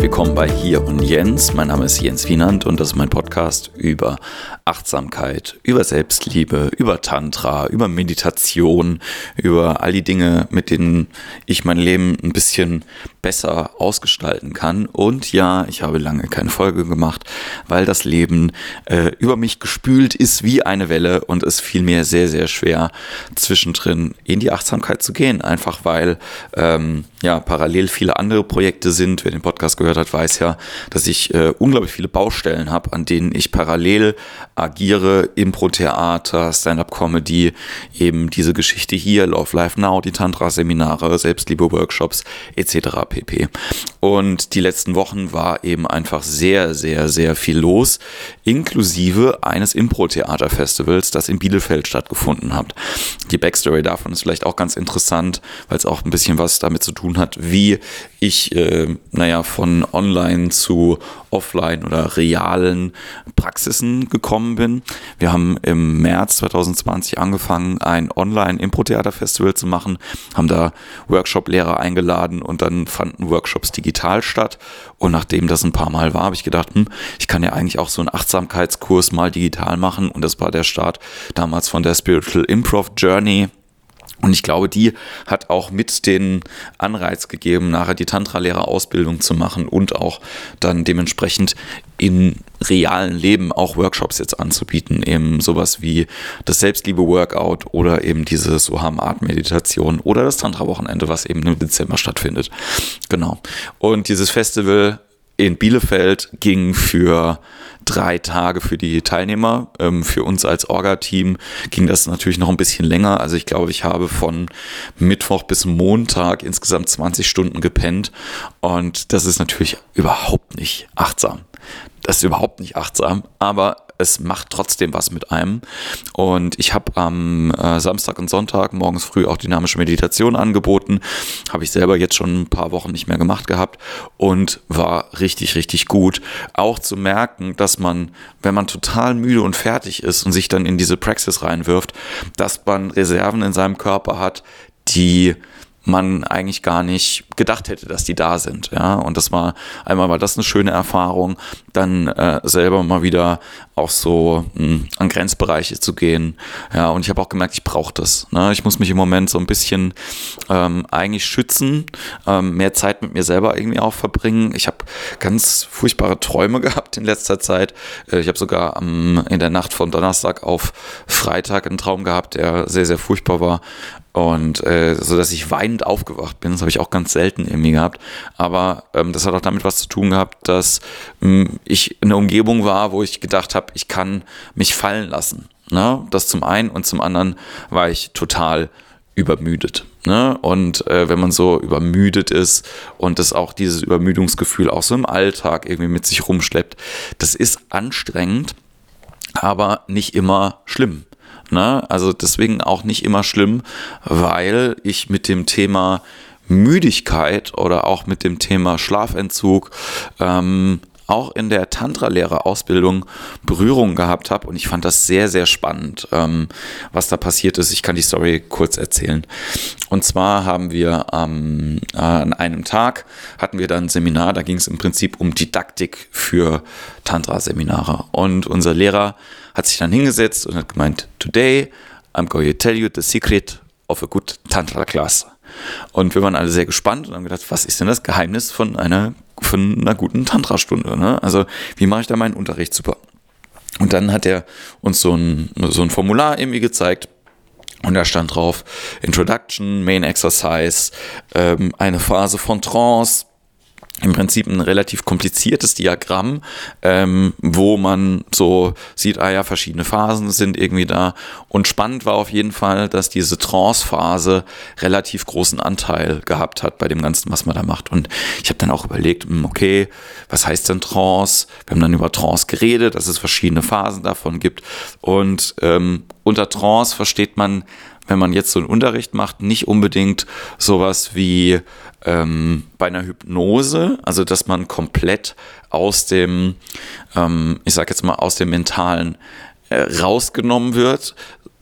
willkommen bei Hier und Jens. Mein Name ist Jens Wienand und das ist mein Podcast über Achtsamkeit, über Selbstliebe, über Tantra, über Meditation, über all die Dinge, mit denen ich mein Leben ein bisschen besser ausgestalten kann. Und ja, ich habe lange keine Folge gemacht, weil das Leben äh, über mich gespült ist wie eine Welle und es fiel mir sehr, sehr schwer, zwischendrin in die Achtsamkeit zu gehen. Einfach weil ähm, ja parallel viele andere Projekte sind. Wer den Podcast gehört hat, weiß ja, dass ich äh, unglaublich viele Baustellen habe, an denen ich parallel agiere, Impro-Theater, Stand-up-Comedy, eben diese Geschichte hier, Love Life Now, die Tantra-Seminare, Selbstliebe-Workshops etc. pp. Und die letzten Wochen war eben einfach sehr, sehr, sehr viel los, inklusive eines Impro-Theater-Festivals, das in Bielefeld stattgefunden hat. Die Backstory davon ist vielleicht auch ganz interessant, weil es auch ein bisschen was damit zu tun hat, wie ich, äh, naja, von online zu offline oder realen Praxisen gekommen bin. Wir haben im März 2020 angefangen, ein Online-Impro-Theater-Festival zu machen, haben da Workshop-Lehrer eingeladen und dann fanden Workshops digital statt. Und nachdem das ein paar Mal war, habe ich gedacht, hm, ich kann ja eigentlich auch so einen Achtsamkeitskurs mal digital machen. Und das war der Start damals von der Spiritual Improv Journey und ich glaube, die hat auch mit den Anreiz gegeben, nachher die Tantra-Lehrerausbildung zu machen und auch dann dementsprechend im realen Leben auch Workshops jetzt anzubieten, eben sowas wie das Selbstliebe-Workout oder eben diese Soham-Art-Meditation oder das Tantra-Wochenende, was eben im Dezember stattfindet. Genau. Und dieses Festival in Bielefeld ging für drei Tage für die Teilnehmer. Ähm, für uns als Orga-Team ging das natürlich noch ein bisschen länger. Also ich glaube, ich habe von Mittwoch bis Montag insgesamt 20 Stunden gepennt. Und das ist natürlich überhaupt nicht achtsam. Das ist überhaupt nicht achtsam, aber es macht trotzdem was mit einem. Und ich habe am äh, Samstag und Sonntag morgens früh auch dynamische Meditation angeboten. Habe ich selber jetzt schon ein paar Wochen nicht mehr gemacht gehabt und war richtig, richtig gut. Auch zu merken, dass man, wenn man total müde und fertig ist und sich dann in diese Praxis reinwirft, dass man Reserven in seinem Körper hat, die man eigentlich gar nicht gedacht hätte, dass die da sind. Ja, und das war einmal war das eine schöne Erfahrung, dann äh, selber mal wieder auch so mh, hm, an Grenzbereiche zu gehen. Ja, und ich habe auch gemerkt, ich brauche das. Ne? Ich muss mich im Moment so ein bisschen ähm, eigentlich schützen, ähm, mehr Zeit mit mir selber irgendwie auch verbringen. Ich habe ganz furchtbare Träume gehabt in letzter Zeit. Äh, ich habe sogar ähm, in der Nacht von Donnerstag auf Freitag einen Traum gehabt, der sehr, sehr furchtbar war. Und äh, so dass ich weinend aufgewacht bin, das habe ich auch ganz selten irgendwie gehabt. Aber ähm, das hat auch damit was zu tun gehabt, dass ähm, ich in einer Umgebung war, wo ich gedacht habe, ich kann mich fallen lassen. Ne? Das zum einen und zum anderen war ich total übermüdet. Ne? Und äh, wenn man so übermüdet ist und das auch dieses Übermüdungsgefühl auch so im Alltag irgendwie mit sich rumschleppt, das ist anstrengend, aber nicht immer schlimm. Ne? Also deswegen auch nicht immer schlimm, weil ich mit dem Thema Müdigkeit oder auch mit dem Thema Schlafentzug ähm, auch in der Tantra-Lehrerausbildung Berührung gehabt habe und ich fand das sehr, sehr spannend, ähm, was da passiert ist. Ich kann die Story kurz erzählen. Und zwar haben wir ähm, äh, an einem Tag hatten wir dann ein Seminar, da ging es im Prinzip um Didaktik für Tantra-Seminare. Und unser Lehrer hat sich dann hingesetzt und hat gemeint, Today I'm going to tell you the secret of a good Tantra class. Und wir waren alle sehr gespannt und haben gedacht, was ist denn das Geheimnis von einer, von einer guten Tantra-Stunde? Ne? Also, wie mache ich da meinen Unterricht super? Und dann hat er uns so ein, so ein Formular irgendwie gezeigt. Und da stand drauf Introduction, Main Exercise, ähm, eine Phase von Trance, im Prinzip ein relativ kompliziertes Diagramm, ähm, wo man so sieht, ah ja, verschiedene Phasen sind irgendwie da. Und spannend war auf jeden Fall, dass diese Trance-Phase relativ großen Anteil gehabt hat bei dem Ganzen, was man da macht. Und ich habe dann auch überlegt, hm, okay, was heißt denn Trance? Wir haben dann über Trance geredet, dass es verschiedene Phasen davon gibt. Und ähm, unter Trance versteht man, wenn man jetzt so einen Unterricht macht, nicht unbedingt sowas wie ähm, bei einer Hypnose, also dass man komplett aus dem, ähm, ich sag jetzt mal, aus dem mentalen äh, rausgenommen wird,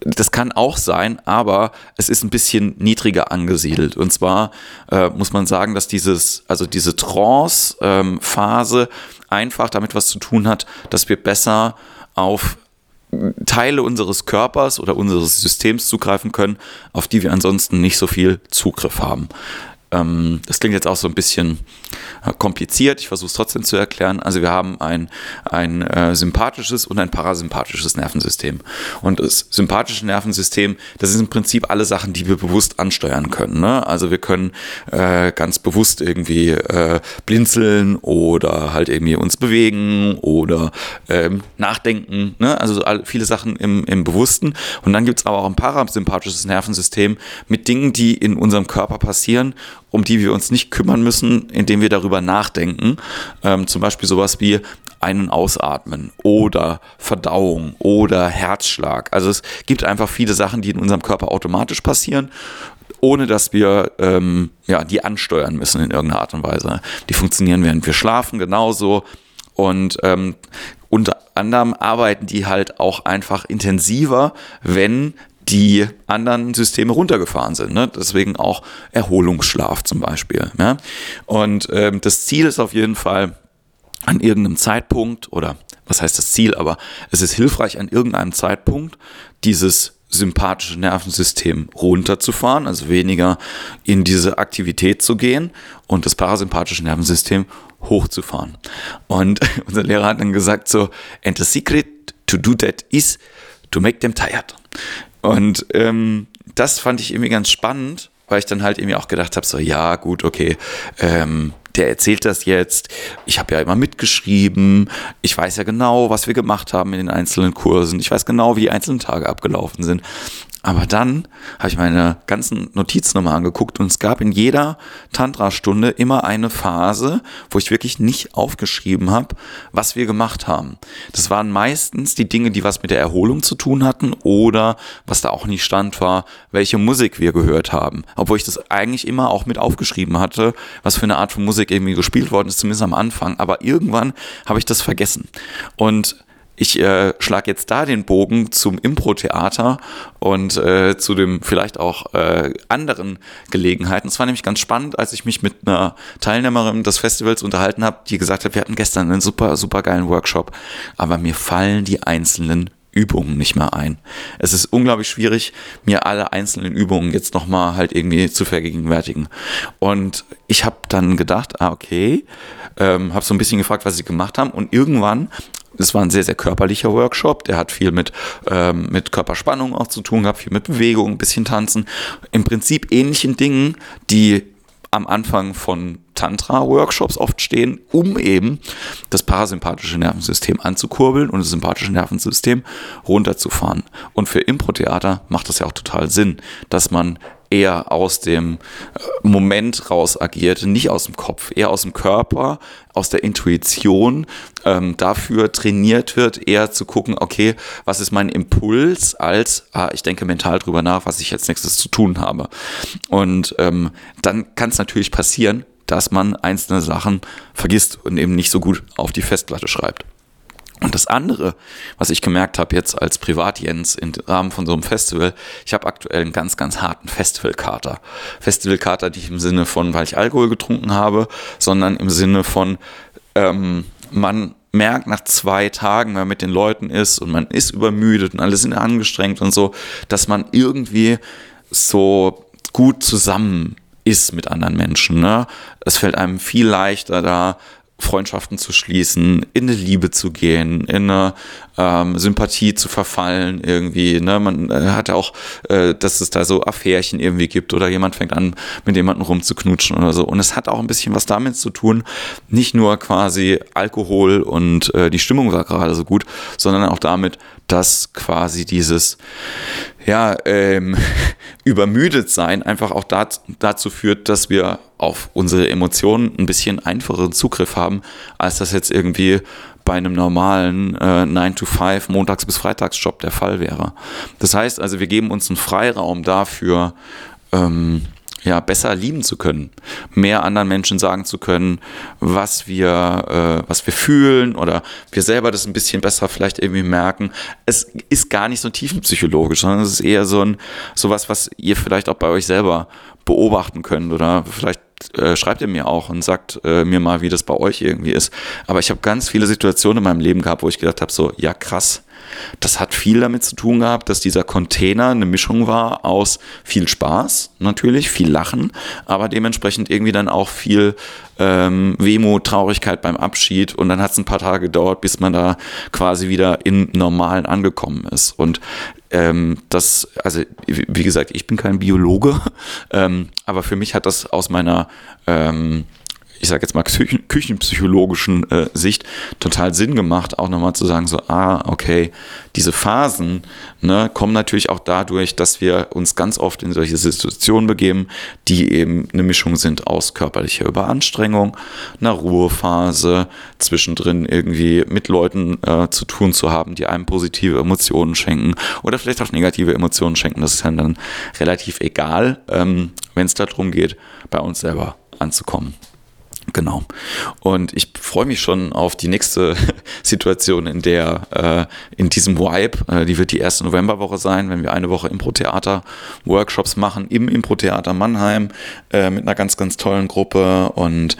das kann auch sein, aber es ist ein bisschen niedriger angesiedelt. Und zwar äh, muss man sagen, dass dieses, also diese Trance-Phase ähm, einfach damit was zu tun hat, dass wir besser auf Teile unseres Körpers oder unseres Systems zugreifen können, auf die wir ansonsten nicht so viel Zugriff haben. Ähm, das klingt jetzt auch so ein bisschen äh, kompliziert, ich versuche es trotzdem zu erklären. Also wir haben ein, ein äh, sympathisches und ein parasympathisches Nervensystem. Und das sympathische Nervensystem, das ist im Prinzip alle Sachen, die wir bewusst ansteuern können. Ne? Also wir können äh, ganz bewusst irgendwie äh, blinzeln oder halt irgendwie uns bewegen oder ähm, nachdenken. Ne? Also viele Sachen im, im Bewussten. Und dann gibt es aber auch ein parasympathisches Nervensystem mit Dingen, die in unserem Körper passieren um die wir uns nicht kümmern müssen, indem wir darüber nachdenken. Ähm, zum Beispiel sowas wie einen Ausatmen oder Verdauung oder Herzschlag. Also es gibt einfach viele Sachen, die in unserem Körper automatisch passieren ohne dass wir ähm, ja, die ansteuern müssen in irgendeiner Art und Weise. Die funktionieren, während wir schlafen, genauso. Und ähm, unter anderem arbeiten die halt auch einfach intensiver, wenn die anderen Systeme runtergefahren sind. Ne? Deswegen auch Erholungsschlaf zum Beispiel. Ja? Und ähm, das Ziel ist auf jeden Fall an irgendeinem Zeitpunkt oder was heißt das Ziel, aber es ist hilfreich an irgendeinem Zeitpunkt dieses sympathische Nervensystem runterzufahren, also weniger in diese Aktivität zu gehen und das parasympathische Nervensystem hochzufahren. Und unser Lehrer hat dann gesagt so, and the secret to do that is to make them tired. Und ähm, das fand ich irgendwie ganz spannend, weil ich dann halt irgendwie auch gedacht habe, so ja, gut, okay, ähm, der erzählt das jetzt. Ich habe ja immer mitgeschrieben. Ich weiß ja genau, was wir gemacht haben in den einzelnen Kursen. Ich weiß genau, wie die einzelnen Tage abgelaufen sind. Aber dann habe ich meine ganzen Notizen nochmal angeguckt und es gab in jeder Tantra-Stunde immer eine Phase, wo ich wirklich nicht aufgeschrieben habe, was wir gemacht haben. Das waren meistens die Dinge, die was mit der Erholung zu tun hatten oder was da auch nicht stand war, welche Musik wir gehört haben. Obwohl ich das eigentlich immer auch mit aufgeschrieben hatte, was für eine Art von Musik irgendwie gespielt worden ist, zumindest am Anfang. Aber irgendwann habe ich das vergessen. Und ich äh, schlage jetzt da den Bogen zum Impro-Theater und äh, zu dem vielleicht auch äh, anderen Gelegenheiten. Es war nämlich ganz spannend, als ich mich mit einer Teilnehmerin des Festivals unterhalten habe, die gesagt hat, wir hatten gestern einen super, super geilen Workshop, aber mir fallen die einzelnen Übungen nicht mehr ein. Es ist unglaublich schwierig, mir alle einzelnen Übungen jetzt nochmal halt irgendwie zu vergegenwärtigen. Und ich habe dann gedacht, ah, okay, ähm, habe so ein bisschen gefragt, was sie gemacht haben. Und irgendwann es war ein sehr, sehr körperlicher Workshop. Der hat viel mit, ähm, mit Körperspannung auch zu tun gehabt, viel mit Bewegung, ein bisschen Tanzen. Im Prinzip ähnlichen Dingen, die am Anfang von Tantra-Workshops oft stehen, um eben das parasympathische Nervensystem anzukurbeln und das sympathische Nervensystem runterzufahren. Und für Impro-Theater macht das ja auch total Sinn, dass man eher aus dem äh, Moment raus agiert, nicht aus dem Kopf, eher aus dem Körper, aus der Intuition, ähm, dafür trainiert wird, eher zu gucken, okay, was ist mein Impuls, als ah, ich denke mental drüber nach, was ich jetzt nächstes zu tun habe. Und ähm, dann kann es natürlich passieren, dass man einzelne Sachen vergisst und eben nicht so gut auf die Festplatte schreibt. Und das andere, was ich gemerkt habe jetzt als Privat-Jens im Rahmen von so einem Festival, ich habe aktuell einen ganz, ganz harten Festivalkater. Festivalkater nicht im Sinne von, weil ich Alkohol getrunken habe, sondern im Sinne von, ähm, man merkt nach zwei Tagen, wenn man mit den Leuten ist und man ist übermüdet und alle sind angestrengt und so, dass man irgendwie so gut zusammen ist mit anderen Menschen. Ne? Es fällt einem viel leichter da Freundschaften zu schließen, in eine Liebe zu gehen, in eine ähm, Sympathie zu verfallen irgendwie. Ne? Man äh, hat ja auch, äh, dass es da so Affärchen irgendwie gibt oder jemand fängt an, mit jemandem rumzuknutschen oder so. Und es hat auch ein bisschen was damit zu tun, nicht nur quasi Alkohol und äh, die Stimmung war gerade so gut, sondern auch damit, dass quasi dieses ja, ähm, übermüdet sein einfach auch dazu, dazu führt, dass wir auf unsere Emotionen ein bisschen einfacheren Zugriff haben, als das jetzt irgendwie bei einem normalen äh, 9-to-5 Montags- bis Freitagsjob der Fall wäre. Das heißt also, wir geben uns einen Freiraum dafür, ähm, ja, besser lieben zu können, mehr anderen Menschen sagen zu können, was wir, äh, was wir fühlen oder wir selber das ein bisschen besser vielleicht irgendwie merken. Es ist gar nicht so tiefenpsychologisch, sondern es ist eher so ein, sowas, was ihr vielleicht auch bei euch selber beobachten könnt oder vielleicht äh, schreibt ihr mir auch und sagt äh, mir mal, wie das bei euch irgendwie ist. Aber ich habe ganz viele Situationen in meinem Leben gehabt, wo ich gedacht habe, so, ja krass, das hat viel damit zu tun gehabt, dass dieser Container eine Mischung war aus viel Spaß, natürlich, viel Lachen, aber dementsprechend irgendwie dann auch viel ähm, Wehmut, Traurigkeit beim Abschied. Und dann hat es ein paar Tage gedauert, bis man da quasi wieder im Normalen angekommen ist. Und ähm, das, also wie gesagt, ich bin kein Biologe, ähm, aber für mich hat das aus meiner ähm, ich sage jetzt mal, küchenpsychologischen äh, Sicht total Sinn gemacht, auch nochmal zu sagen, so, ah, okay, diese Phasen ne, kommen natürlich auch dadurch, dass wir uns ganz oft in solche Situationen begeben, die eben eine Mischung sind aus körperlicher Überanstrengung, einer Ruhephase, zwischendrin irgendwie mit Leuten äh, zu tun zu haben, die einem positive Emotionen schenken oder vielleicht auch negative Emotionen schenken. Das ist dann, dann relativ egal, ähm, wenn es darum geht, bei uns selber anzukommen. Genau. Und ich freue mich schon auf die nächste Situation, in der äh, in diesem Vibe, äh, die wird die erste Novemberwoche sein, wenn wir eine Woche Impro-Theater Workshops machen im Impro-Theater Mannheim äh, mit einer ganz, ganz tollen Gruppe. Und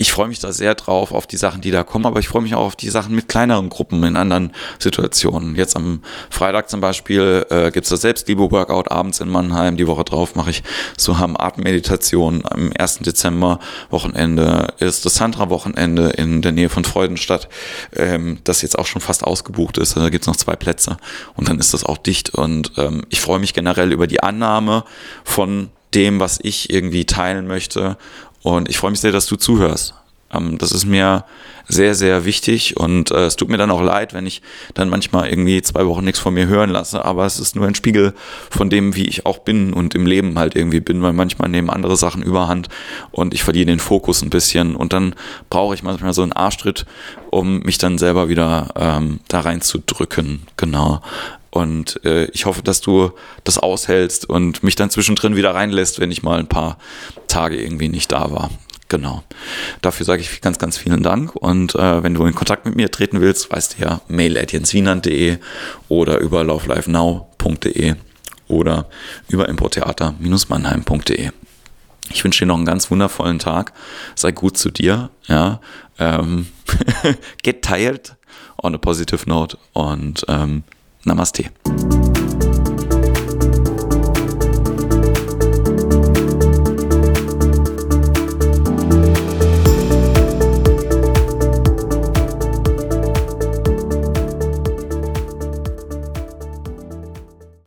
ich freue mich da sehr drauf auf die Sachen, die da kommen, aber ich freue mich auch auf die Sachen mit kleineren Gruppen in anderen Situationen. Jetzt am Freitag zum Beispiel äh, gibt es das Selbstliebe-Workout abends in Mannheim. Die Woche drauf mache ich so haben Atemmeditation am 1. Dezember Wochenende ist das Tantra-Wochenende in der Nähe von Freudenstadt, ähm, das jetzt auch schon fast ausgebucht ist. Da gibt es noch zwei Plätze und dann ist das auch dicht. Und ähm, ich freue mich generell über die Annahme von dem, was ich irgendwie teilen möchte und ich freue mich sehr, dass du zuhörst. Ähm, das ist mir sehr, sehr wichtig und äh, es tut mir dann auch leid, wenn ich dann manchmal irgendwie zwei Wochen nichts von mir hören lasse, aber es ist nur ein Spiegel von dem, wie ich auch bin und im Leben halt irgendwie bin, weil manchmal nehmen andere Sachen überhand und ich verliere den Fokus ein bisschen und dann brauche ich manchmal so einen Arschtritt, um mich dann selber wieder ähm, da reinzudrücken, genau. Und äh, ich hoffe, dass du das aushältst und mich dann zwischendrin wieder reinlässt, wenn ich mal ein paar Tage irgendwie nicht da war. Genau. Dafür sage ich ganz, ganz vielen Dank. Und äh, wenn du in Kontakt mit mir treten willst, weißt du ja, mail at jenswienand.de oder über lauflifenow.de oder über importheater-mannheim.de. Ich wünsche dir noch einen ganz wundervollen Tag. Sei gut zu dir. Ja. Ähm, get tired on a positive note und ähm, Namaste.